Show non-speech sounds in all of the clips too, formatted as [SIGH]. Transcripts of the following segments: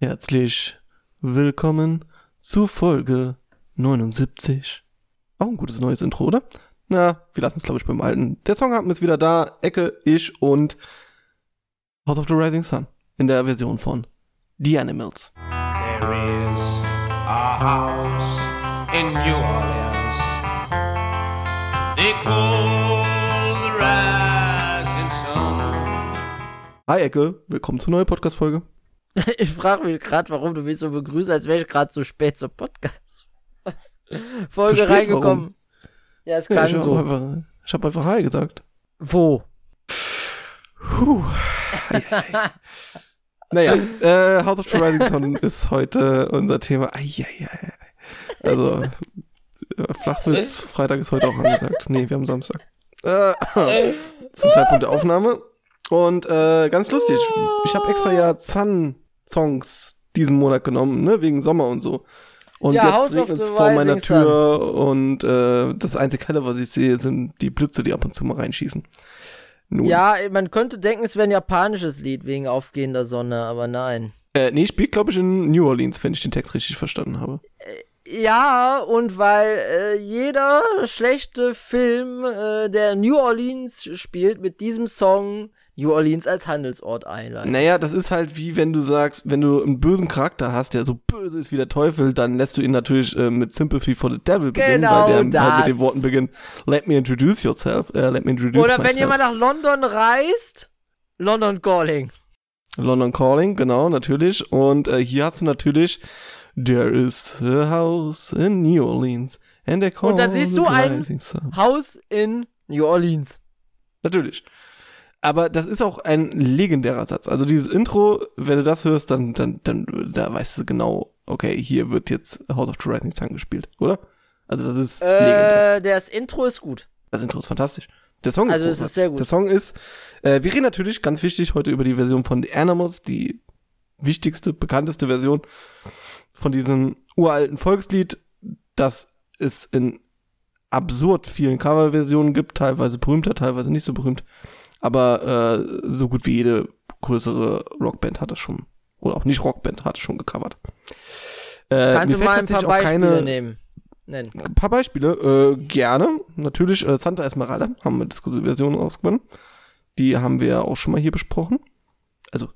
Herzlich willkommen zu Folge 79. Auch ein gutes neues Intro, oder? Na, wir lassen es, glaube ich, beim alten. Der Song haben ist wieder da. Ecke, ich und House of the Rising Sun in der Version von The Animals. There is a house in New Orleans. They call the rising sun. Hi Ecke, willkommen zur neuen Podcast-Folge. [LAUGHS] Ich frage mich gerade, warum du mich so begrüßt, als wäre ich gerade so spät zur Podcast-Folge [LAUGHS] spät, reingekommen. Ja, es Ja, klang ich habe so. einfach, ich hab einfach Hi gesagt. Wo? Puh. [LAUGHS] naja, äh, House of the Rising Sun ist heute unser Thema. Eieiei. Also, äh, Flachwitz, Freitag ist heute auch angesagt. Nee, wir haben Samstag. Äh, zum Zeitpunkt der Aufnahme. Und äh, ganz lustig, ich habe extra ja Sun-Songs diesen Monat genommen, ne, wegen Sommer und so. Und Ja, jetzt regnet es vor meiner Tür und äh, das einzige Helle, was ich sehe, sind die Blitze, die ab und zu mal reinschießen. Nun. Ja, man könnte denken, es wäre ein japanisches Lied wegen aufgehender Sonne, aber nein. Äh, nee, spielt, glaube ich, in New Orleans, wenn ich den Text richtig verstanden habe. Ja, und weil äh, jeder schlechte Film, äh, der New Orleans spielt, mit diesem Song New Orleans als Handelsort einleitet. Naja, das ist halt wie wenn du sagst, wenn du einen bösen Charakter hast, der so böse ist wie der Teufel, dann lässt du ihn natürlich äh, mit Sympathy for the Devil beginnen, Genau weil der halt mit den. Worten beginnt, let me introduce yourself, äh, let me introduce Oder wenn myself. jemand nach London reist, London Calling. London Calling, genau, natürlich. Und äh, hier hast du natürlich There is a house in New Orleans and they call Und dann siehst du ein-. Haus in New Orleans. Natürlich. Aber das ist auch ein legendärer Satz. Also dieses Intro, wenn du das hörst, dann, dann, dann, da weißt du genau, okay, hier wird jetzt House of the Rising Sun gespielt, oder? Also das ist legendär. Äh, das Intro ist gut. Das Intro ist fantastisch. Der Song ist Also es ist großartig. sehr gut. Der Song ist, äh, wir reden natürlich, ganz wichtig, heute über die Version von The Animals, die wichtigste, bekannteste Version von diesem uralten Volkslied, das es in absurd vielen Coverversionen gibt, teilweise berühmter, teilweise nicht so berühmt. Aber äh, so gut wie jede größere Rockband hat das schon, oder auch nicht Rockband, hat es schon gecovert. Äh, Kannst du mal ein paar Beispiele keine, nehmen? Nennen. ein paar Beispiele, äh, gerne. Natürlich, äh, Santa Esmeralda haben wir Diskussion rausgewonnen. Die haben wir ja auch schon mal hier besprochen. Also,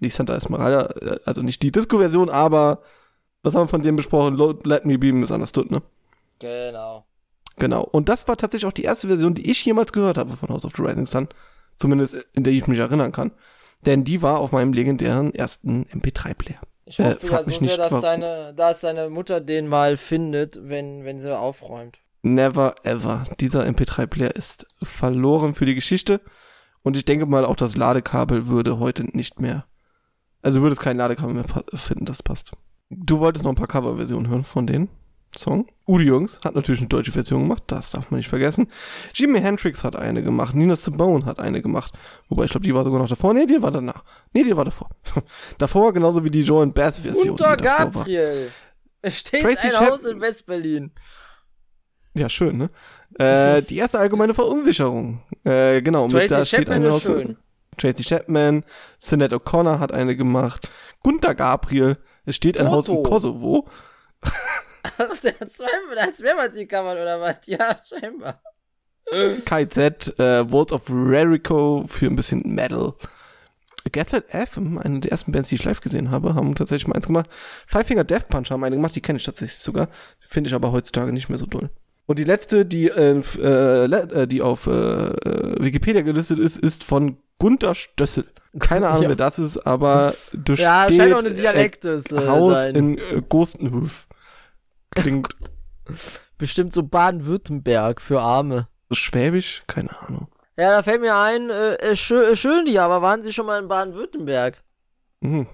nicht Santa Esmeralda, äh, also nicht die Disco-Version, aber was haben wir von dem besprochen? Let Me Be Misunderstood, ne? Genau. Genau. Und das war tatsächlich auch die erste Version, die ich jemals gehört habe von House of the Rising Sun. Zumindest in der ich mich erinnern kann. Denn die war auf meinem legendären ersten MP3-Player. Ich Äh, hoffe frag ja mich so sehr, nicht, dass deine, dass deine Mutter den mal findet, wenn, wenn sie aufräumt. Never ever. Dieser MP3-Player ist verloren für die Geschichte. Und ich denke mal, auch das Ladekabel würde heute nicht mehr. Also würde es kein Ladekabel mehr finden, das passt. Du wolltest noch ein paar Coverversionen hören von den Song. Udi Jungs hat natürlich eine deutsche Version gemacht, das darf man nicht vergessen. Jimi Hendrix hat eine gemacht, Nina Simone hat eine gemacht. Wobei ich glaube, die war sogar noch davor. Nee, die war danach. Nee, die war davor. [LAUGHS] davor genauso wie die Joan Bass Version. Unter. Gabriel. Es steht Tracy ein Chap- Haus in West-Berlin. Ja, schön, ne? Äh, die erste allgemeine Verunsicherung. Äh, genau, mit da Tracy steht Chapman eine ist aus schön. Tracy Chapman, Sinead O'Connor hat eine gemacht, Gunter Gabriel, es steht ein Haus im Otto. Kosovo. [LAUGHS] Ach, der hat zweimal, der hat mehrmals die Kammern oder was? Ja, scheinbar. KZ, äh, Vault of Rarico für ein bisschen Metal. Gaslight FM, eine der ersten Bands, die ich live gesehen habe, haben tatsächlich mal eins gemacht. Five Finger Death Punch haben eine gemacht, die kenne ich tatsächlich sogar. Finde ich aber heutzutage nicht mehr so doll. Und die letzte, die, äh, f- äh, äh, die auf äh, äh, Wikipedia gelistet ist, ist von Gunter Stössel. Keine Ahnung, Ja. wer das ist, aber da Ja, scheint auch eine Dialektes äh, Haus sein. in äh, Gostenhöf. Klingt [LAUGHS] Bestimmt so Baden-Württemberg für Arme. so schwäbisch, keine Ahnung. Ja, da fällt mir ein, äh, äh, schön, äh, schön die, aber waren Sie schon mal in Baden-Württemberg? Mhm.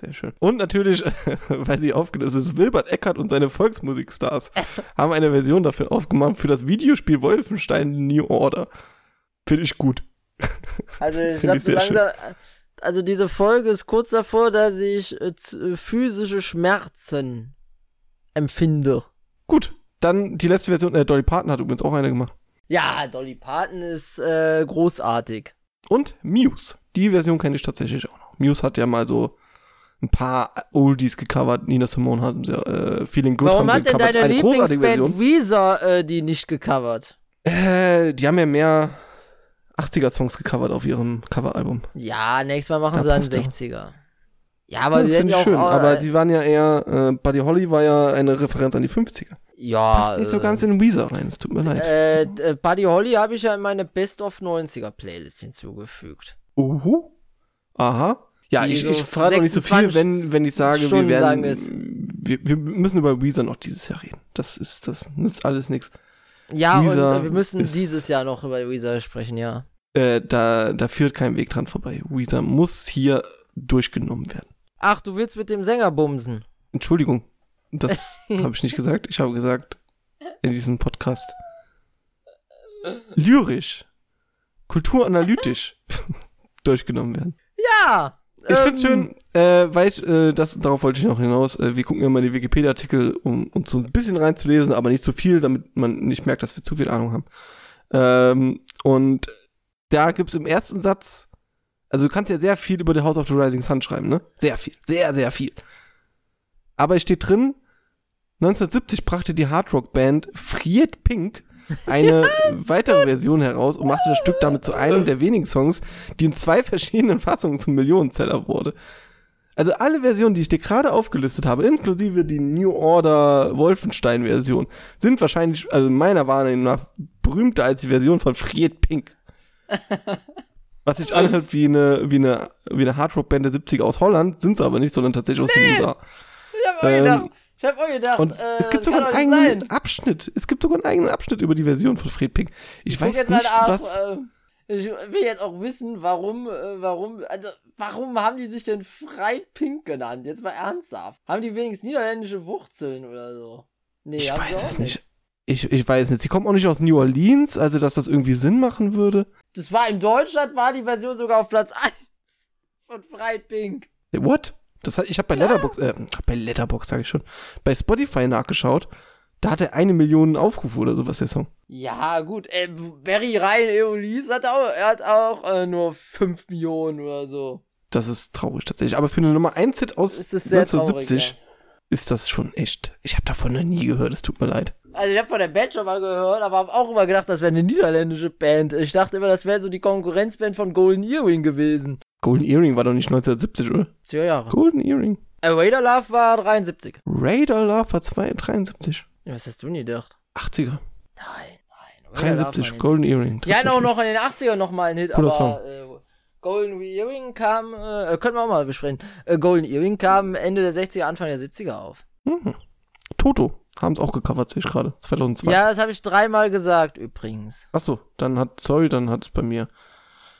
Sehr schön. Und natürlich, [LAUGHS] weil sie aufgelöst ist, Wilbert Eckert und seine Volksmusikstars [LAUGHS] haben eine Version dafür aufgemacht für das Videospiel Wolfenstein New Order. Finde ich gut. Also ich glaube, so schön. langsam, also diese Folge ist kurz davor, dass ich äh, äh, physische Schmerzen empfinde. Gut, dann die letzte Version, äh, Dolly Parton hat übrigens auch eine gemacht. Ja, Dolly Parton ist äh, großartig. Und Muse. Die Version kenne ich tatsächlich auch noch. Muse hat ja mal so ein paar Oldies gecovert. Nina Simone hat sie, äh, Feeling Good Warum haben sie hat denn deine Lieblingsband Weezer äh, die nicht gecovert? Äh, die haben ja mehr 80er-Songs gecovert auf ihrem Coveralbum. Ja, nächstes Mal machen Da sie dann passt er. 60er. Ja, aber Ja, die ja ich auch. schön. äh, Aber die waren ja eher, äh, Buddy Holly war ja eine Referenz an die 50er. ja, Passt nicht so äh, ganz in Weezer rein, es tut mir leid. Äh, äh, Buddy Holly habe ich ja in meine Best of 90er Playlist hinzugefügt. Uhu. Aha. Ja, Die ich, so ich verrate auch nicht so viel, 26 wenn, wenn ich sage, wir Stunden werden. Wir, wir müssen über Weezer noch dieses Jahr reden. Das ist, das, ist alles nix. Ja, Weezer und äh, wir müssen ist- dieses Jahr noch über Weezer sprechen, ja. Äh, da, da führt kein Weg dran vorbei. Weezer muss hier durchgenommen werden. Ach, du willst mit dem Sänger bumsen. Entschuldigung, das [LAUGHS] habe ich nicht gesagt. Ich habe gesagt, in diesem Podcast. Lyrisch, kulturanalytisch [LAUGHS] durchgenommen werden. Ja! Ich ähm, find's schön, äh, weil ich, äh, das, darauf wollte ich noch hinaus, äh, wir gucken immer die Wikipedia-Artikel, um uns so ein bisschen reinzulesen, aber nicht so viel, damit man nicht merkt, dass wir zu viel Ahnung haben. Ähm, und da gibt's im ersten Satz, also du kannst ja sehr viel über The House of the Rising Sun schreiben, ne? Sehr viel, sehr, sehr viel. Aber es steht drin, 1970 brachte die Hardrock-Band Fried Pink eine [LAUGHS] weitere Version heraus und machte das Stück damit zu einem der wenigen Songs, die in zwei verschiedenen Fassungen zum Millionenseller wurde. Also alle Versionen, die ich dir gerade aufgelistet habe, inklusive die New Order Wolfenstein-Version, sind wahrscheinlich, also meiner Wahrnehmung nach, berühmter als die Version von Fried Pink. [LAUGHS] Was sich anhört wie eine, wie eine, wie eine Hardrock-Band der 70er aus Holland, sind sie aber nicht, sondern tatsächlich aus den USA. Ich hab auch Ähm, gedacht, ich hab auch gedacht, Und äh, es gibt sogar einen nicht eigenen sein. Abschnitt. Es gibt sogar einen eigenen Abschnitt über die Version von Fred Pink. Ich, guck weiß nicht, nach, was. Äh, ich will jetzt auch wissen, warum, äh, warum, also, warum haben die sich denn Fried Pink genannt? Jetzt mal ernsthaft. Haben die wenigstens niederländische Wurzeln oder so? Nee, ich weiß es nicht. Ich, ich weiß nicht. Sie kommen auch nicht aus New Orleans, also dass das irgendwie Sinn machen würde. Das war in Deutschland, war die Version sogar auf Platz 1 von Fried Pink. What? Das hat, ich habe bei Letterbox, äh, bei Letterbox sage ich schon, bei Spotify nachgeschaut. Da hat er eine Million Aufrufe oder sowas, der Song. Ja, gut, äh, Barry Ryan Eolis hat auch, er hat auch äh, nur 5 Millionen oder so. Das ist traurig tatsächlich. Aber für eine Nummer 1 Hit aus ist sehr 1970 traurig, ist das schon echt. Ich habe davon noch nie gehört, es tut mir leid. Also ich habe von der Band schon mal gehört, aber habe auch immer gedacht, das wäre eine niederländische Band. Ich dachte immer, das wäre so die Konkurrenzband von Golden Earring gewesen. Golden Earring war doch nicht 1970, oder? 10 Jahre. Golden Earring. Äh, Raider Love war 73. Raider Love war 2, 73. Ja, was hast du nie gedacht? 80er. Nein, nein. Raider Love war 73, in Golden 70. Earring. Die hatten auch noch in den 80ern noch mal einen Hit, Cooler aber äh, Golden Earring kam, äh, können wir auch mal besprechen. Äh, Golden Earring kam Ende der 60er, Anfang der 70er auf. Mhm. Toto haben es auch gecovert, sehe ich gerade. 2002. Ja, das habe ich dreimal gesagt übrigens. Achso, dann hat, sorry, dann hat es bei mir.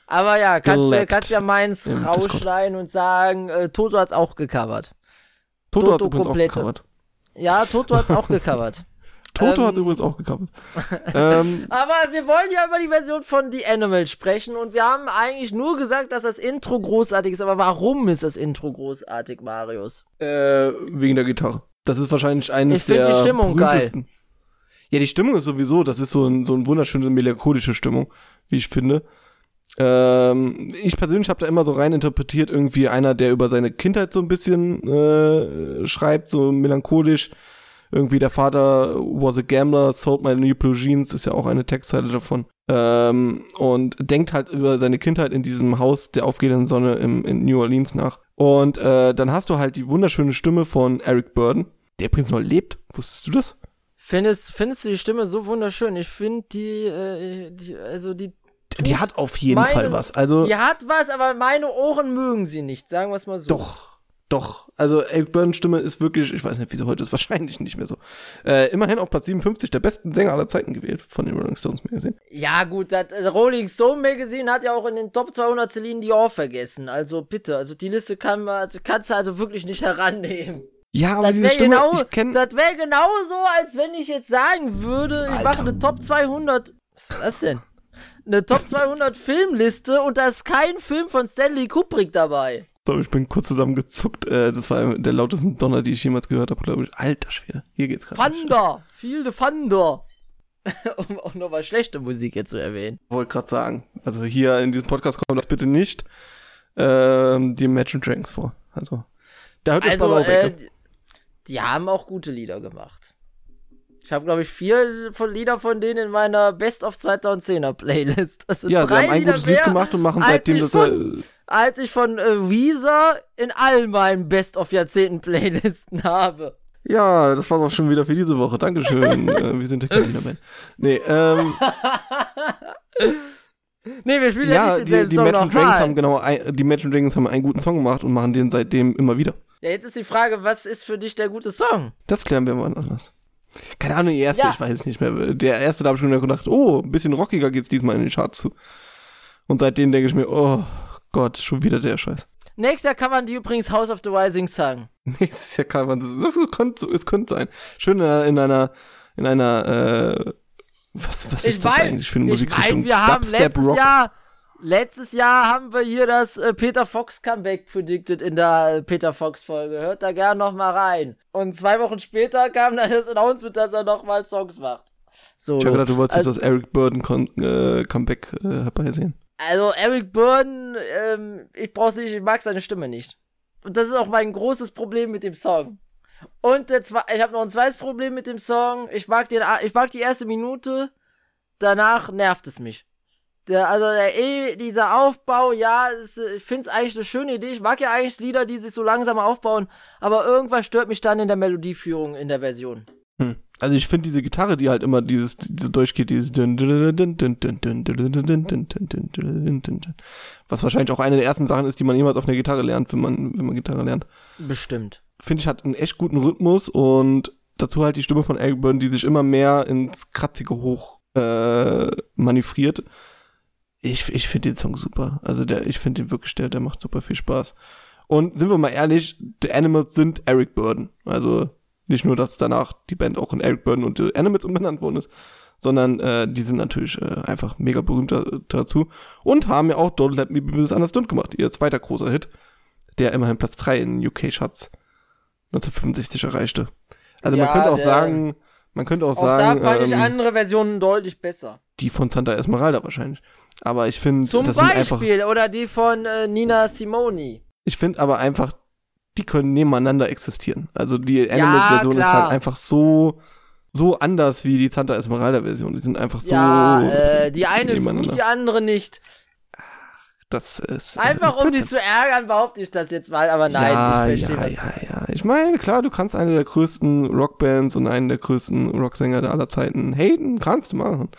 Aber ja, kannst, du kannst ja meins rausschneiden und sagen, äh, Toto hat's auch gecovert. Toto, hat Toto übrigens komplette. auch gecovert. Ja, Toto hat's auch [LAUGHS] gecovert. Toto Ähm. hat übrigens auch gecovert. [LAUGHS] ähm, Aber wir wollen ja über die Version von The Animal sprechen und wir haben eigentlich nur gesagt, dass das Intro großartig ist. Aber warum ist das Intro großartig, Marius? äh, wegen der Gitarre. Das ist wahrscheinlich eines Ich der die Stimmung geil. Ja, die Stimmung ist sowieso, das ist so, ein, so eine wunderschöne melancholische Stimmung, wie ich finde. Ähm, ich persönlich habe da immer so rein interpretiert, irgendwie einer, der über seine Kindheit so ein bisschen äh, schreibt, so melancholisch. Irgendwie der Vater was a gambler, sold my new blue jeans, ist ja auch eine Textzeile davon. Ähm, und denkt halt über seine Kindheit in diesem Haus der aufgehenden Sonne im, in New Orleans nach. Und äh, dann hast du halt die wunderschöne Stimme von Eric Burden, der übrigens noch lebt. Wusstest du das? Findest, findest du die Stimme so wunderschön? Ich finde die, äh, die, also die, Die hat auf jeden meine- Fall was. Also die hat was, aber meine Ohren mögen sie nicht, sagen wir es mal so. doch, doch. Also Eric Burdens Stimme ist wirklich, ich weiß nicht, wie sie heute ist, wahrscheinlich nicht mehr so. Äh, immerhin auf Platz 57 der besten Sänger aller Zeiten gewählt von den Rolling Stones Magazine. Ja, gut, das also Rolling Stone Magazine hat ja auch in den Top 200 Celine Dion vergessen. Also bitte, also die Liste kann man, also kannst du also wirklich nicht herannehmen. Ja, aber Das diese wäre Stimme, genau, ich kenne das wäre genauso, als wenn ich jetzt sagen würde, ich Alter. mache eine Top 200. Was war das denn? eine Top 200 Filmliste und da ist kein Film von Stanley Kubrick dabei. Sorry, ich bin kurz zusammengezuckt. Äh, das war der lautesten Donner, die ich jemals gehört habe, glaube ich. Alter Schwede, hier geht's gerade. Thunder! Viel de Thunder! [LAUGHS] um auch nochmal schlechte Musik jetzt zu erwähnen. Wollte gerade sagen. Also hier in diesem Podcast kommt das bitte nicht ähm, die Imagine Dragons vor. Also da hört es Also, mal auf. äh. Die haben auch gute Lieder gemacht. Ich habe, glaube ich, vier von Lieder von denen in meiner Best of 2010er Playlist. Das sind Ja, sie drei haben ein Lieder gutes Lied gemacht und machen seitdem das. von- Äh, als ich von äh, Weezer in all meinen Best of Jahrzehnten Playlisten habe. ja, das war's auch schon wieder für diese Woche. Dankeschön. [LAUGHS] äh, wir sind der Cantina-Band. Nee, ähm, [LAUGHS] Nee, wir spielen ja, ja, nicht die, denselben die Song Imagine Dragons haben genau, ein, die Imagine Dragons haben einen guten Song gemacht und machen den seitdem immer wieder. Ja, jetzt ist die Frage, was ist für dich der gute Song? Das klären wir mal anders. Keine Ahnung, die erste, Ja. ich weiß es nicht mehr. Der erste, da habe ich schon wieder gedacht, oh, ein bisschen rockiger geht's diesmal in den Charts zu. Und seitdem denke ich mir, oh Gott, schon wieder der Scheiß. Nächstes Jahr covern die übrigens House of the Rising Sun. [LAUGHS] Nächstes Jahr kann man das, das könnte, es könnte sein. Schön in einer, in einer, äh, was, was ist das mein- eigentlich für eine ich Musikrichtung? mein, wir haben Dubstep letztes Rock. Jahr, letztes Jahr haben wir hier das äh, Peter Fox Comeback predicted in der äh, Peter Fox Folge. Hört da gern noch mal rein. Und zwei Wochen später kam dann das Announcement, dass er noch mal Songs macht. So. Ich habe gedacht, du wolltest Also- das Eric Burden äh, Comeback äh, herbeisehen. Also Eric Burden, ähm, ich brauch's nicht, ich mag seine Stimme nicht. Und das ist auch mein großes Problem mit dem Song. Und der ich habe noch ein zweites Problem mit dem Song. Ich mag den, ich mag die erste Minute, danach nervt es mich. Der, also der, dieser Aufbau, ja, ist, ich finde es eigentlich eine schöne Idee. Ich mag ja eigentlich Lieder, die sich so langsam aufbauen, aber irgendwas stört mich dann in der Melodieführung in der Version. Hm. Also ich finde diese Gitarre, die halt immer dieses diese durchgeht, dieses was wahrscheinlich auch eine der ersten Sachen ist, die man jemals auf einer Gitarre lernt, wenn man wenn man Gitarre lernt. Bestimmt. Finde ich hat einen echt guten Rhythmus und dazu halt die Stimme von Elburn, die sich immer mehr ins kratzige hoch äh, manövriert ich, ich finde den Song super. Also der, ich finde den wirklich, der, der macht super viel Spaß. Und sind wir mal ehrlich, The Animals sind Eric Burden. Also nicht nur, dass danach die Band auch in Eric Burden und The Animals umbenannt worden ist, sondern äh, die sind natürlich äh, einfach mega berühmt da, dazu und haben ja auch Don't Let Me Be Misunderstood gemacht, ihr zweiter großer Hit, der immerhin Platz 3 in UK-Charts 1965 erreichte. Also man Ja, könnte auch sagen, man könnte auch, Auch sagen, da fand ich ähm, andere Versionen deutlich besser. die von Santa Esmeralda wahrscheinlich. Aber ich finde, Zum das sind einfach, Beispiel, oder die von äh, Nina Simoni. ich finde aber einfach, die können nebeneinander existieren. Also die Animals-Version ist klar. halt einfach so, so anders wie die Santa Esmeralda-Version. Die sind einfach so, ja, äh, die eine ist gut, die andere nicht. Das ist äh, Einfach um dich zu ärgern, behaupte ich das jetzt mal, aber nein, ja, ich verstehe ja, das. ja, ja. Ich meine, klar, du kannst eine der größten Rockbands und einen der größten Rocksänger der aller Zeiten haten, kannst du machen.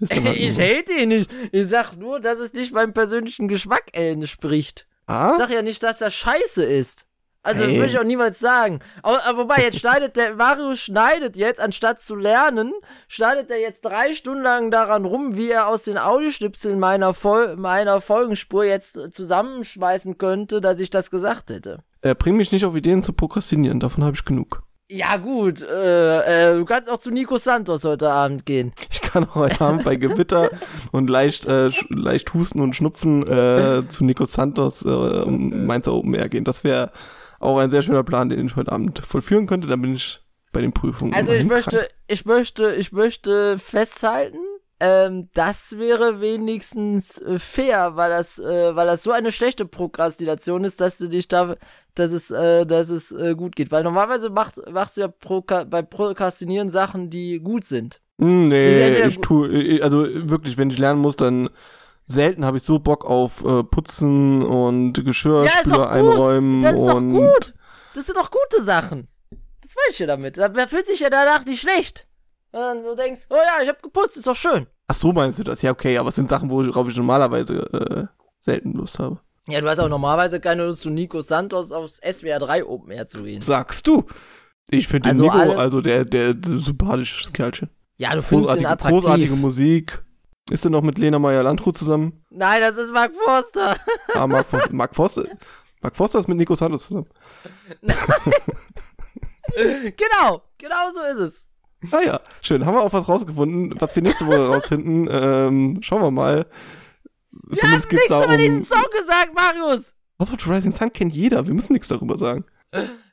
Halt [LAUGHS] Ich hate ihn nicht. Ich sag nur, dass es nicht meinem persönlichen Geschmack entspricht. Ich ah? sag ja nicht, dass er scheiße ist. Also, Hey. würde ich auch niemals sagen. Aber, aber wobei, jetzt schneidet der, Mario schneidet jetzt, anstatt zu lernen, schneidet er jetzt drei Stunden lang daran rum, wie er aus den Audioschnipseln meiner, Fol meiner Folgenspur jetzt zusammenschmeißen könnte, dass ich das gesagt hätte. Äh, bring mich nicht auf Ideen zu prokrastinieren, davon habe ich genug. Ja, gut, äh, äh, du kannst auch zu Nico Santos heute Abend gehen. Ich kann auch heute Abend bei Gewitter [LAUGHS] und leicht, äh, leicht Husten und Schnupfen äh, zu Nico Santos äh, um Mainzer Open Air gehen. Das wäre auch ein sehr schöner Plan, den ich heute Abend vollführen könnte. Dann bin ich bei den Prüfungen. Also ich möchte, krank. ich möchte, ich möchte festhalten, ähm, das wäre wenigstens äh, fair, weil das, äh, weil das so eine schlechte Prokrastination ist, dass du dich da, dass es, äh, dass es äh, gut geht. Weil normalerweise macht, machst du ja Proka bei Prokrastinieren Sachen, die gut sind. Hm, Nee, entweder ich tue, äh, also wirklich, wenn ich lernen muss, dann selten habe ich so Bock auf äh, Putzen und Geschirrspüler einräumen Das ist doch gut. Das sind doch gute Sachen. Das weiß ich ja damit. Da da fühlt sich ja danach nicht schlecht. Wenn du dann so denkst, oh ja, ich hab geputzt, ist doch schön. Ach so meinst du das? Ja, okay, aber es sind Sachen, worauf ich normalerweise äh, selten Lust habe. Ja, du hast auch normalerweise keine Lust, zu Nico Santos aufs SWR 3 Open Air zu gehen. Sagst du? Ich finde den Also Nico, alle- also der, der, der sympathisches Kerlchen. Ja, du findest ihn Großartige, attraktiv. großartige Musik. Ist er noch mit Lena Meyer-Landrut zusammen? Nein, das ist Mark Forster. Ah, Mark Forster. Mark Forster, Mark Forster ist mit Nico Santos zusammen. [LAUGHS] genau, genau so ist es. Ah ja, schön. Haben wir auch was rausgefunden, was wir nächste Woche rausfinden. Ähm, schauen wir mal. Wir haben nichts über diesen Song gesagt, Marius. Of the Rising Sun kennt jeder. Wir müssen nichts darüber sagen.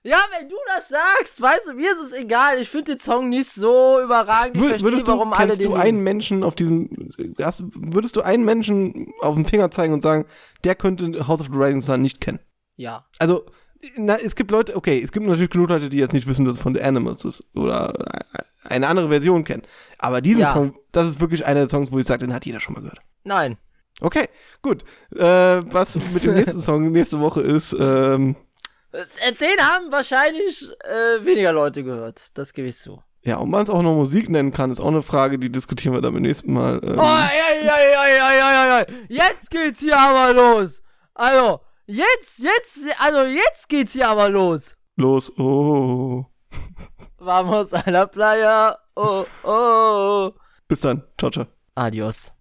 Ja, wenn du das sagst, weißt du, mir ist es egal. Ich finde den Song nicht so überragend. Ich Wür- verstehe, würdest du, warum alle kennst den du einen Menschen auf diesem, hast, würdest du einen Menschen auf den Finger zeigen und sagen, der könnte House of the Rising Sun nicht kennen? Ja. Also, na, es gibt Leute, okay, es gibt natürlich genug Leute, die jetzt nicht wissen, dass es von The Animals ist oder eine andere Version kennen. Aber diesen Ja. Song, das ist wirklich einer der Songs, wo ich sage, den hat jeder schon mal gehört. Nein. Okay, gut. Äh, was mit dem [LAUGHS] nächsten Song nächste Woche ist, ähm, Äh, Den haben wahrscheinlich äh, weniger Leute gehört. Das gebe ich zu. ja, ob man es auch noch Musik nennen kann, ist auch eine Frage, die diskutieren wir dann beim nächsten Mal. Ähm, Oh, ey, ey, ey, ey, ey, ey. Jetzt geht's hier aber los. Also, jetzt, jetzt, also jetzt geht's hier aber los. Los, oh. [LAUGHS] Vamos a la playa. Oh, oh. Bis dann. Ciao, ciao. Adios.